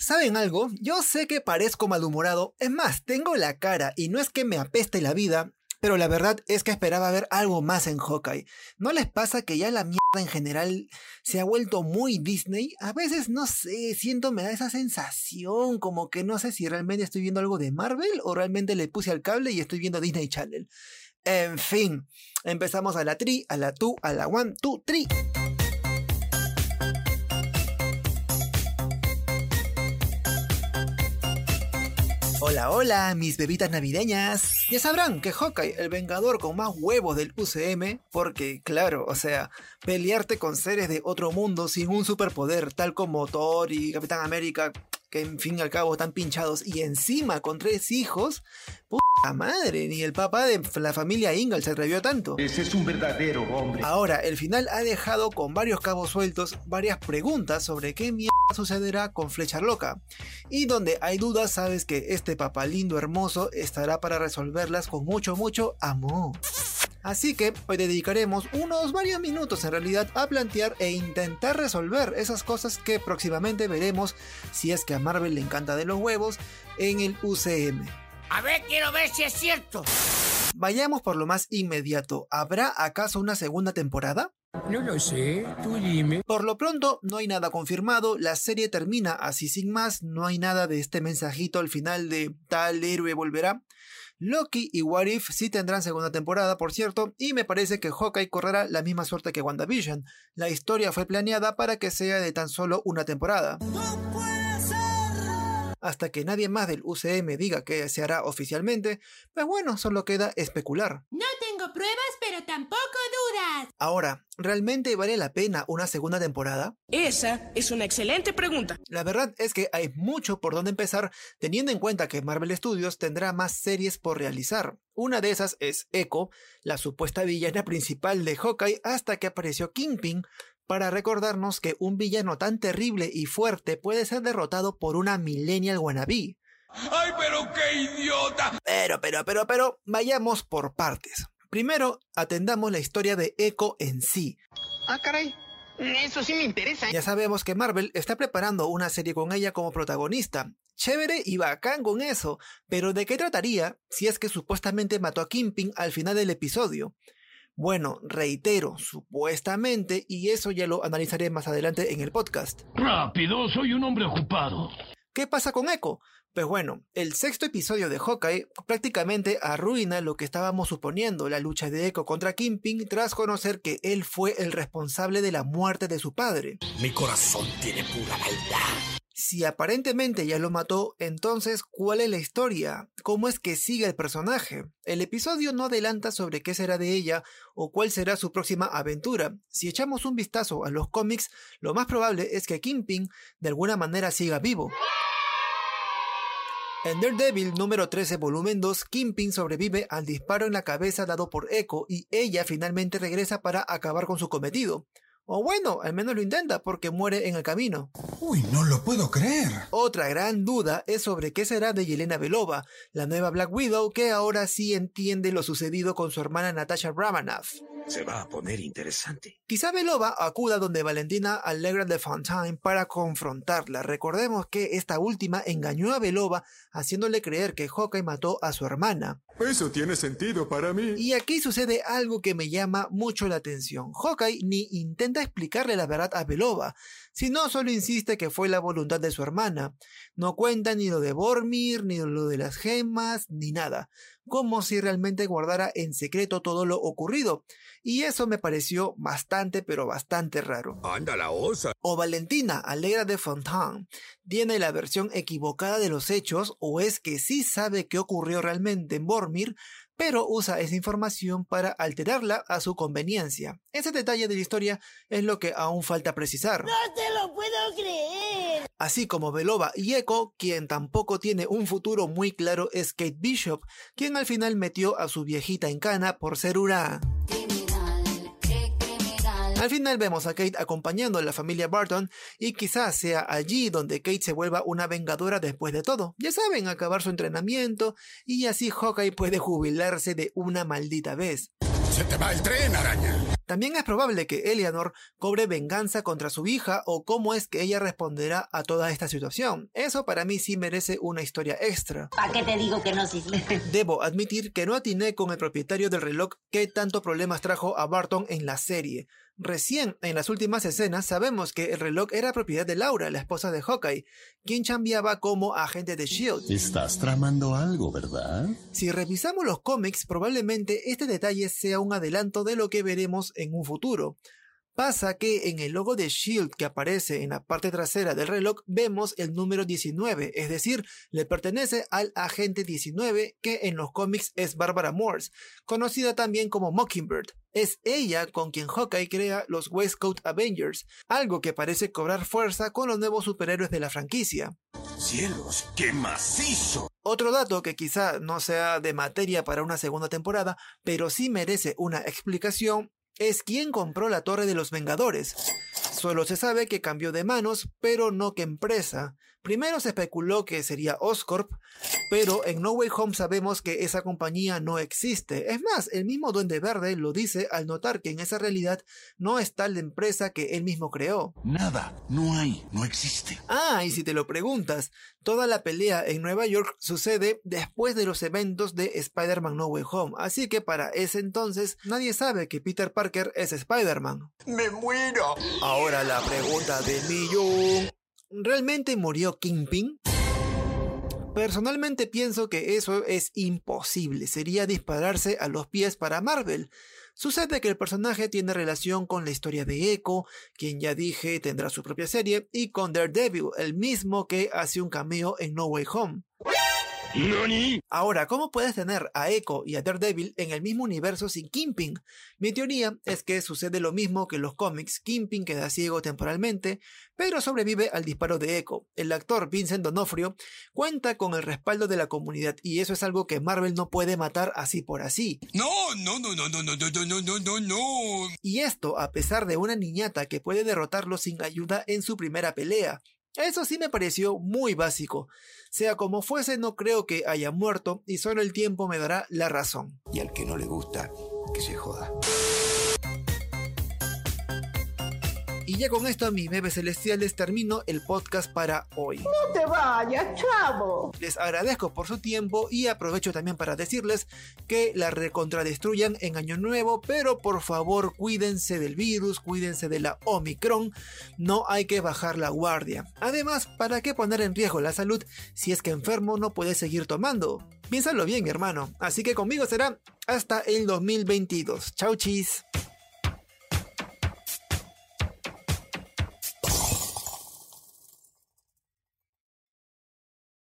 ¿Saben algo? Yo sé que parezco malhumorado, es más, tengo la cara y no es que me apeste la vida, pero la verdad es que esperaba ver algo más en Hawkeye. ¿No les pasa que ya la mierda en general se ha vuelto muy Disney? A veces no sé, siento me da esa sensación como que no sé si realmente estoy viendo algo de Marvel o realmente le puse al cable y estoy viendo Disney Channel. En fin, empezamos a la tri, a la tu, a la one, two, three. Hola, hola, mis bebitas navideñas. Ya sabrán que Hawkeye, el vengador con más huevos del UCM, porque claro, o sea, pelearte con seres de otro mundo sin un superpoder, tal como Thor y Capitán América, que en fin y al cabo están pinchados, y encima con tres hijos, puta madre, ni el papá de la familia Ingalls se atrevió tanto. Ese es un verdadero hombre. Ahora, el final ha dejado con varios cabos sueltos varias preguntas sobre qué mierda sucederá con Flecha Loca. Y donde hay dudas, sabes que este papá lindo hermoso estará para resolverlas con mucho, mucho amor. Así que hoy dedicaremos unos varios minutos en realidad a plantear e intentar resolver esas cosas que próximamente veremos si es que a Marvel le encanta de los huevos en el UCM. A ver, quiero ver si es cierto. Vayamos por lo más inmediato. ¿Habrá acaso una segunda temporada? No lo sé, tú dime. Por lo pronto, no hay nada confirmado, la serie termina así sin más, no hay nada de este mensajito al final de tal héroe volverá. Loki y What If sí tendrán segunda temporada, por cierto, y me parece que Hawkeye correrá la misma suerte que WandaVision. La historia fue planeada para que sea de tan solo una temporada. Hasta que nadie más del UCM diga que se hará oficialmente, pues bueno, solo queda especular. No tengo pruebas, pero tampoco dudas. Ahora, ¿realmente vale la pena una segunda temporada? Esa es una excelente pregunta. La verdad es que hay mucho por donde empezar, teniendo en cuenta que Marvel Studios tendrá más series por realizar. Una de esas es Echo, la supuesta villana principal de Hawkeye hasta que apareció Kingpin, para recordarnos que un villano tan terrible y fuerte puede ser derrotado por una millennial wannabe. ¡Ay, pero qué idiota! Pero, pero, pero, pero, vayamos por partes. Primero, atendamos la historia de Echo en sí. Ah, caray. Eso sí me interesa. Ya sabemos que Marvel está preparando una serie con ella como protagonista. Chévere y bacán con eso, pero ¿de qué trataría si es que supuestamente mató a Kingpin al final del episodio? Bueno, reitero, supuestamente, y eso ya lo analizaré más adelante en el podcast. Rápido, soy un hombre ocupado. ¿Qué pasa con Echo? Pues bueno, el sexto episodio de Hawkeye prácticamente arruina lo que estábamos suponiendo, la lucha de Echo contra Kingpin tras conocer que él fue el responsable de la muerte de su padre. Mi corazón tiene pura maldad. Si aparentemente ya lo mató, entonces, ¿cuál es la historia? ¿Cómo es que sigue el personaje? El episodio no adelanta sobre qué será de ella o cuál será su próxima aventura. Si echamos un vistazo a los cómics, lo más probable es que Kingpin de alguna manera siga vivo. En Daredevil número 13 volumen 2, Kingpin sobrevive al disparo en la cabeza dado por Echo y ella finalmente regresa para acabar con su cometido. O bueno, al menos lo intenta porque muere en el camino. Uy, no lo puedo creer. Otra gran duda es sobre qué será de Yelena Belova, la nueva Black Widow que ahora sí entiende lo sucedido con su hermana Natasha Romanoff. Se va a poner interesante. Quizá Belova acuda donde Valentina Allegra de Fontaine para confrontarla. Recordemos que esta última engañó a Belova haciéndole creer que Hawkeye mató a su hermana. Eso tiene sentido para mí. Y aquí sucede algo que me llama mucho la atención. Hawkeye ni intenta explicarle la verdad a Belova, sino solo insiste que fue la voluntad de su hermana. No cuenta ni lo de Bormir, ni lo de las gemas, ni nada, como si realmente guardara en secreto todo lo ocurrido. Y eso me pareció bastante, pero bastante raro. Anda la osa. O Valentina Alegra de Fontaine tiene la versión equivocada de los hechos, o es que sí sabe qué ocurrió realmente en Bormir, pero usa esa información para alterarla a su conveniencia. Ese detalle de la historia es lo que aún falta precisar. ¡No te lo puedo creer! Así como Belova y Echo, quien tampoco tiene un futuro muy claro es Kate Bishop, quien al final metió a su viejita en cana por ser una... Al final vemos a Kate acompañando a la familia Barton y quizás sea allí donde Kate se vuelva una vengadora después de todo. Ya saben, acabar su entrenamiento y así Hawkeye puede jubilarse de una maldita vez. Se te va el tren, araña. También es probable que Eleanor cobre venganza contra su hija o cómo es que ella responderá a toda esta situación. Eso para mí sí merece una historia extra. ¿Para qué te digo que no, Cisle? Debo admitir que no atiné con el propietario del reloj que tanto problemas trajo a Barton en la serie. Recién, en las últimas escenas, sabemos que el reloj era propiedad de Laura, la esposa de Hawkeye, quien cambiaba como agente de S.H.I.E.L.D. Estás tramando algo, ¿verdad? Si revisamos los cómics, probablemente este detalle sea un adelanto de lo que veremos en un futuro. Pasa que en el logo de Shield que aparece en la parte trasera del reloj vemos el número 19, es decir, le pertenece al agente 19 que en los cómics es Barbara Morse, conocida también como Mockingbird. Es ella con quien Hawkeye crea los West Coast Avengers, algo que parece cobrar fuerza con los nuevos superhéroes de la franquicia. ¡Cielos, qué macizo! Otro dato que quizá no sea de materia para una segunda temporada, pero sí merece una explicación, es quién compró la Torre de los Vengadores. Solo se sabe que cambió de manos, pero no qué empresa. Primero se especuló que sería Oscorp, pero en No Way Home sabemos que esa compañía no existe. Es más, el mismo Duende Verde lo dice al notar que en esa realidad no está la empresa que él mismo creó. Nada, no hay, no existe. Ah, y si te lo preguntas, toda la pelea en Nueva York sucede después de los eventos de Spider-Man No Way Home, así que para ese entonces nadie sabe que Peter Parker es Spider-Man. ¡Me muero! Ahora la pregunta del millón. ¿Realmente murió Kingpin? Personalmente pienso que eso es imposible, sería dispararse a los pies para Marvel. Sucede que el personaje tiene relación con la historia de Echo, quien ya dije tendrá su propia serie, y con Daredevil, el mismo que hace un cameo en No Way Home. Ahora, ¿cómo puedes tener a Echo y a Daredevil en el mismo universo sin Kingpin? Mi teoría es que sucede lo mismo que en los cómics. Kingpin queda ciego temporalmente, pero sobrevive al disparo de Echo. El actor Vincent D'Onofrio cuenta con el respaldo de la comunidad y eso es algo que Marvel no puede matar así por así. No, no, no, no, no, no, no, no, no, no, no. Y esto a pesar de una niñata que puede derrotarlo sin ayuda en su primera pelea. Eso sí me pareció muy básico. Sea como fuese, no creo que haya muerto y solo el tiempo me dará la razón. Y al que no le gusta, que se joda. Y ya con esto, mis bebés celestiales, termino el podcast para hoy. No te vayas, chavo. Les agradezco por su tiempo y aprovecho también para decirles que la recontradestruyan en Año Nuevo, pero por favor cuídense del virus, cuídense de la Omicron, no hay que bajar la guardia. Además, ¿para qué poner en riesgo la salud si es que enfermo no puede seguir tomando? Piénsalo bien, hermano. Así que conmigo será hasta el 2022. Chau, chis.